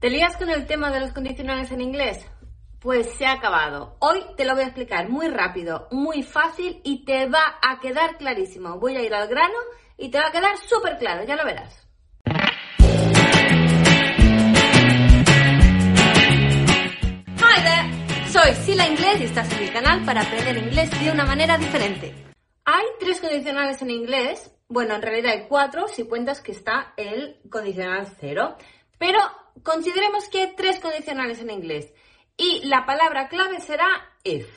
¿Te lías con el tema de los condicionales en inglés? Pues se ha acabado. Hoy te lo voy a explicar muy rápido, muy fácil y te va a quedar clarísimo. Voy a ir al grano y te va a quedar súper claro, ya lo verás. Hi there, soy Sila Inglés y estás en mi canal para aprender inglés de una manera diferente. Hay tres condicionales en inglés, bueno, en realidad hay cuatro si cuentas que está el condicional cero, pero consideremos que hay tres condicionales en inglés y la palabra clave será if.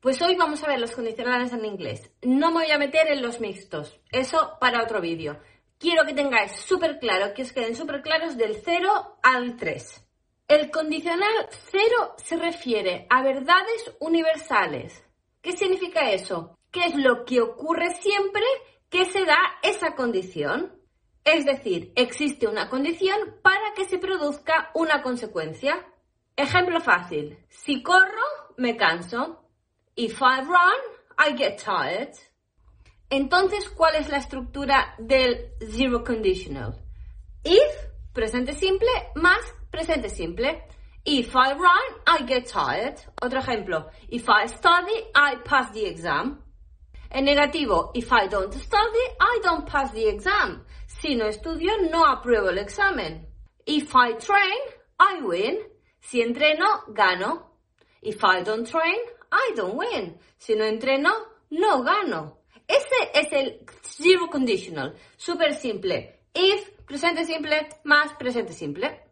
Pues hoy vamos a ver los condicionales en inglés. No me voy a meter en los mixtos, eso para otro vídeo. Quiero que tengáis súper claro, que os queden súper claros del 0 al 3. El condicional 0 se refiere a verdades universales. ¿Qué significa eso? ¿Qué es lo que ocurre siempre que se da esa condición? Es decir, existe una condición para que se produzca una consecuencia. Ejemplo fácil. Si corro, me canso. If I run, I get tired. Entonces, ¿cuál es la estructura del zero conditional? If, presente simple, más presente simple. If I run, I get tired. Otro ejemplo. If I study, I pass the exam. En negativo, if I don't study, I don't pass the exam. Si no estudio, no apruebo el examen. If I train, I win. Si entreno, gano. If I don't train, I don't win. Si no entreno, no gano. Ese es el zero conditional. Súper simple. If, presente simple, más presente simple.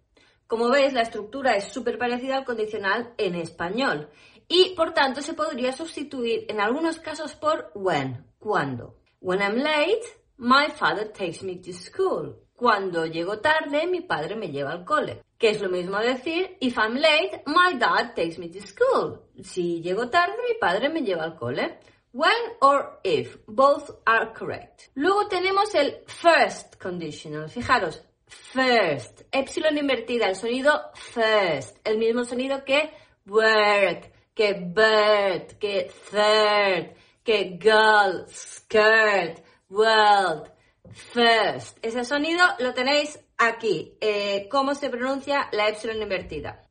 Como veis, la estructura es súper parecida al condicional en español. Y, por tanto, se podría sustituir en algunos casos por when, cuando. When I'm late, My father takes me to school. Cuando llego tarde, mi padre me lleva al cole. Que es lo mismo decir, if I'm late, my dad takes me to school. Si llego tarde, mi padre me lleva al cole. When or if, both are correct. Luego tenemos el first conditional. Fijaros, first. Epsilon invertida, el sonido first. El mismo sonido que work, que bird, que third, que girl, skirt world, first. Ese sonido lo tenéis aquí. Eh, ¿Cómo se pronuncia la epsilon invertida?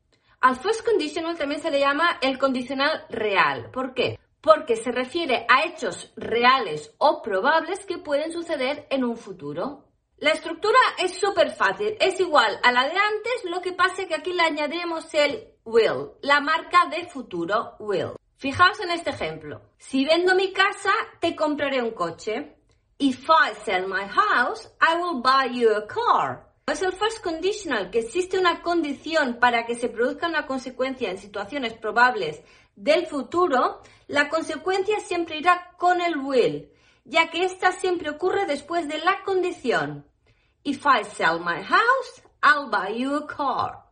Al first conditional también se le llama el condicional real. ¿Por qué? Porque se refiere a hechos reales o probables que pueden suceder en un futuro. La estructura es súper fácil, es igual a la de antes, lo que pasa es que aquí le añadimos el will, la marca de futuro will. Fijaos en este ejemplo. Si vendo mi casa, te compraré un coche. If I sell my house, I will buy you a car. Es el first conditional, que existe una condición para que se produzca una consecuencia en situaciones probables del futuro, la consecuencia siempre irá con el will, ya que esta siempre ocurre después de la condición. If I sell my house, I'll buy you a car.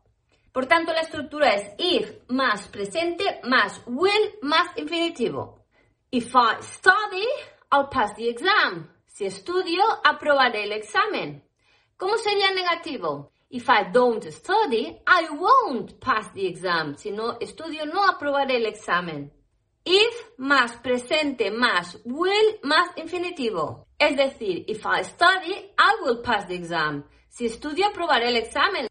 Por tanto, la estructura es if más presente más will más infinitivo. If I study, I'll pass the exam. Si estudio, aprobaré el examen. ¿Cómo sería negativo? If I don't study, I won't pass the exam. Si no estudio, no aprobaré el examen. If más presente más will más infinitivo. Es decir, if I study, I will pass the exam. Si estudio, aprobaré el examen.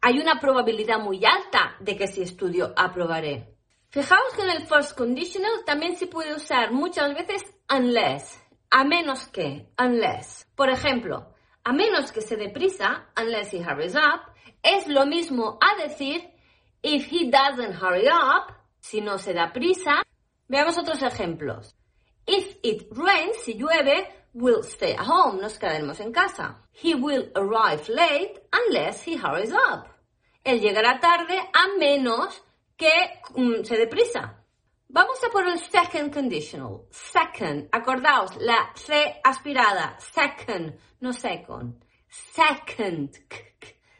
Hay una probabilidad muy alta de que si estudio, aprobaré. Fijaos que en el first conditional también se puede usar muchas veces unless a menos que, unless. Por ejemplo, a menos que se dé prisa, unless he hurries up, es lo mismo a decir if he doesn't hurry up, si no se da prisa. Veamos otros ejemplos. If it rains, si llueve, we'll stay at home, nos quedaremos en casa. He will arrive late unless he hurries up. Él llegará tarde a menos que mm, se dé prisa. Vamos a por el second conditional. Second. Acordaos, la C aspirada. Second, no second. Second.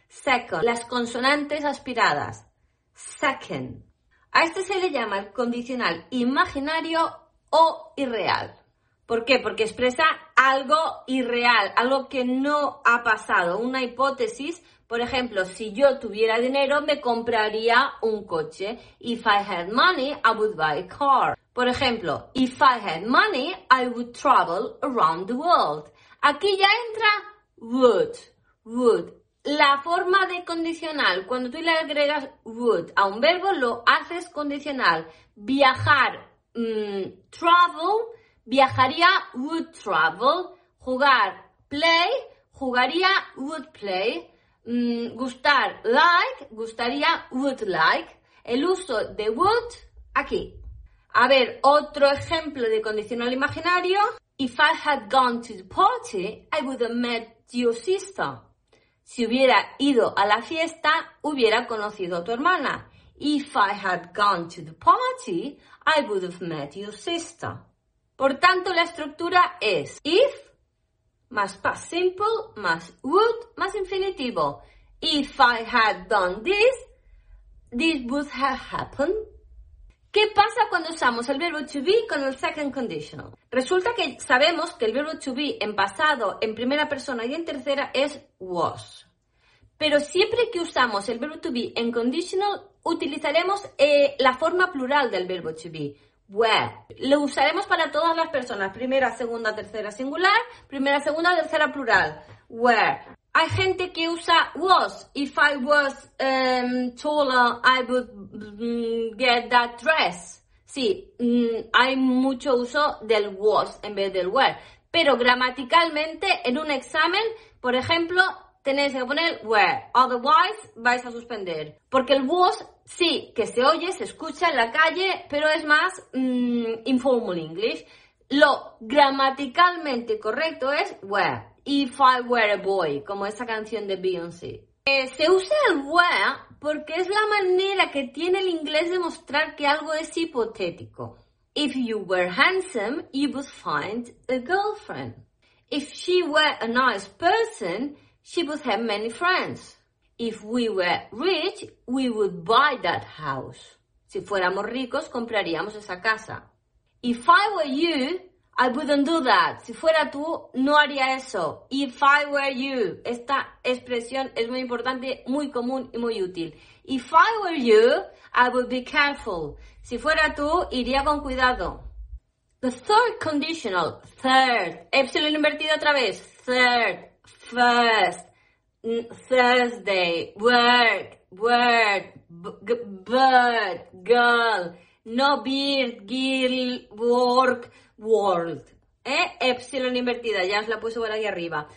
Second. Las consonantes aspiradas. Second. A este se le llama el condicional imaginario o irreal. ¿Por qué? Porque expresa algo irreal, algo que no ha pasado, una hipótesis por ejemplo, si yo tuviera dinero, me compraría un coche. If I had money, I would buy a car. Por ejemplo, if I had money, I would travel around the world. Aquí ya entra would, would. La forma de condicional, cuando tú le agregas would a un verbo, lo haces condicional. Viajar, mm, travel, viajaría, would travel. Jugar, play, jugaría, would play. Mm, gustar, like, gustaría, would like. El uso de would, aquí. A ver, otro ejemplo de condicional imaginario. If I had gone to the party, I would have met your sister. Si hubiera ido a la fiesta, hubiera conocido a tu hermana. If I had gone to the party, I would have met your sister. Por tanto, la estructura es if más past simple más would más infinitivo. If I had done this, this would have happened. ¿Qué pasa cuando usamos el verbo to be con el second conditional? Resulta que sabemos que el verbo to be en pasado, en primera persona y en tercera es was. Pero siempre que usamos el verbo to be en conditional, utilizaremos eh, la forma plural del verbo to be. Where. Lo usaremos para todas las personas. Primera, segunda, tercera singular. Primera, segunda, tercera plural. Where. Hay gente que usa was. If I was um, taller, I would mm, get that dress. Sí, mm, hay mucho uso del was en vez del were. Pero gramaticalmente, en un examen, por ejemplo, tenéis que poner were. Otherwise, vais a suspender. Porque el was, sí, que se oye, se escucha en la calle, pero es más mm, informal English. Lo gramaticalmente correcto es were. If I Were a Boy, como esa canción de Beyoncé. Eh, se usa el were porque es la manera que tiene el inglés de mostrar que algo es hipotético. If you were handsome, you would find a girlfriend. If she were a nice person, she would have many friends. If we were rich, we would buy that house. Si fuéramos ricos, compraríamos esa casa. If I were you, I wouldn't do that. Si fuera tú, no haría eso. If I were you. Esta expresión es muy importante, muy común y muy útil. If I were you, I would be careful. Si fuera tú, iría con cuidado. The third conditional, third. Epsilon invertido otra vez. Third, first, Thursday, work, word, bird, girl, no beard, girl, work, world. ¿eh? Epsilon invertida, ya os la puse por ahí arriba.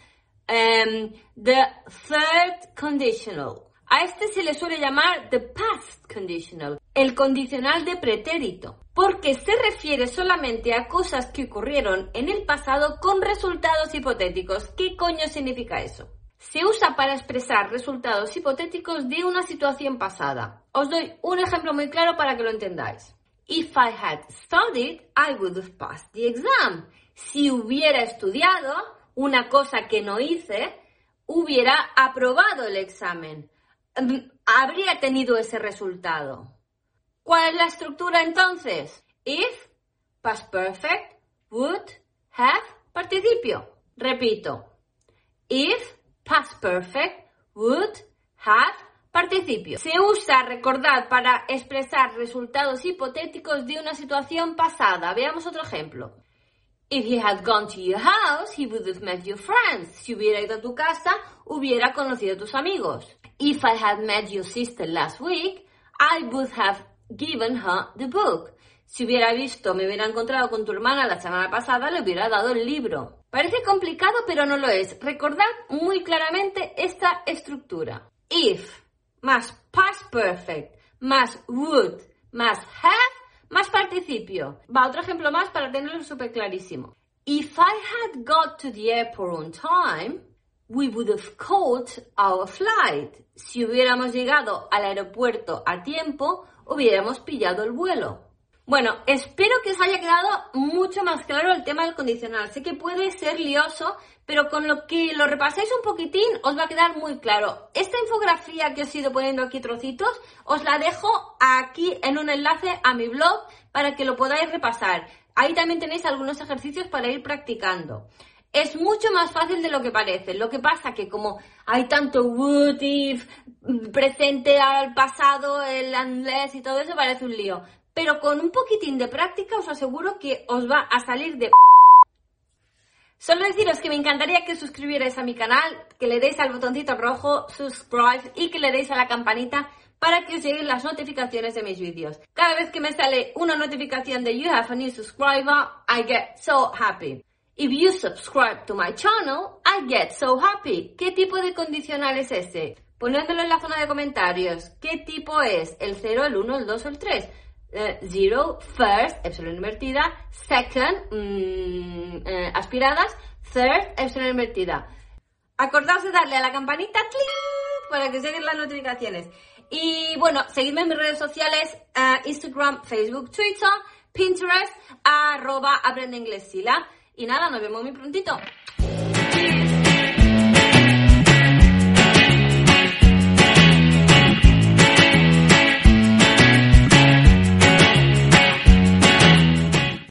Um, the third conditional. A este se le suele llamar the past conditional, el condicional de pretérito, porque se refiere solamente a cosas que ocurrieron en el pasado con resultados hipotéticos. ¿Qué coño significa eso? Se usa para expresar resultados hipotéticos de una situación pasada. Os doy un ejemplo muy claro para que lo entendáis. If I had studied, I would have passed the exam. Si hubiera estudiado una cosa que no hice, hubiera aprobado el examen. Mm, habría tenido ese resultado. ¿Cuál es la estructura entonces? If, past perfect, would, have, participio. Repito. If, past perfect, would, have, Participio. Se usa, recordad, para expresar resultados hipotéticos de una situación pasada. Veamos otro ejemplo. If he had gone to your house, he would have met your friends. Si hubiera ido a tu casa, hubiera conocido a tus amigos. If I had met your sister last week, I would have given her the book. Si hubiera visto, me hubiera encontrado con tu hermana la semana pasada, le hubiera dado el libro. Parece complicado, pero no lo es. Recordad muy claramente esta estructura. If más past perfect, más would, más have, más participio. Va, otro ejemplo más para tenerlo súper clarísimo. If I had got to the airport on time, we would have caught our flight. Si hubiéramos llegado al aeropuerto a tiempo, hubiéramos pillado el vuelo. Bueno, espero que os haya quedado mucho más claro el tema del condicional. Sé que puede ser lioso, pero con lo que lo repasáis un poquitín os va a quedar muy claro. Esta infografía que os he ido poniendo aquí trocitos, os la dejo aquí en un enlace a mi blog para que lo podáis repasar. Ahí también tenéis algunos ejercicios para ir practicando. Es mucho más fácil de lo que parece. Lo que pasa que como hay tanto what if, presente al pasado, el inglés y todo eso, parece un lío. Pero con un poquitín de práctica os aseguro que os va a salir de Solo deciros que me encantaría que suscribierais a mi canal, que le deis al botoncito rojo, subscribe y que le deis a la campanita para que os lleguen las notificaciones de mis vídeos. Cada vez que me sale una notificación de You have a new subscriber, I get so happy. If you subscribe to my channel, I get so happy. ¿Qué tipo de condicional es este? Ponedlo en la zona de comentarios. ¿Qué tipo es? ¿El 0, el 1, el 2 o el 3? Uh, zero, first, epsilon invertida, second, mm, eh, aspiradas, third, epsilon invertida. Acordaos de darle a la campanita para que lleguen las notificaciones. Y bueno, seguidme en mis redes sociales, uh, Instagram, Facebook, Twitter, Pinterest, arroba aprende inglés Sila. Y nada, nos vemos muy prontito.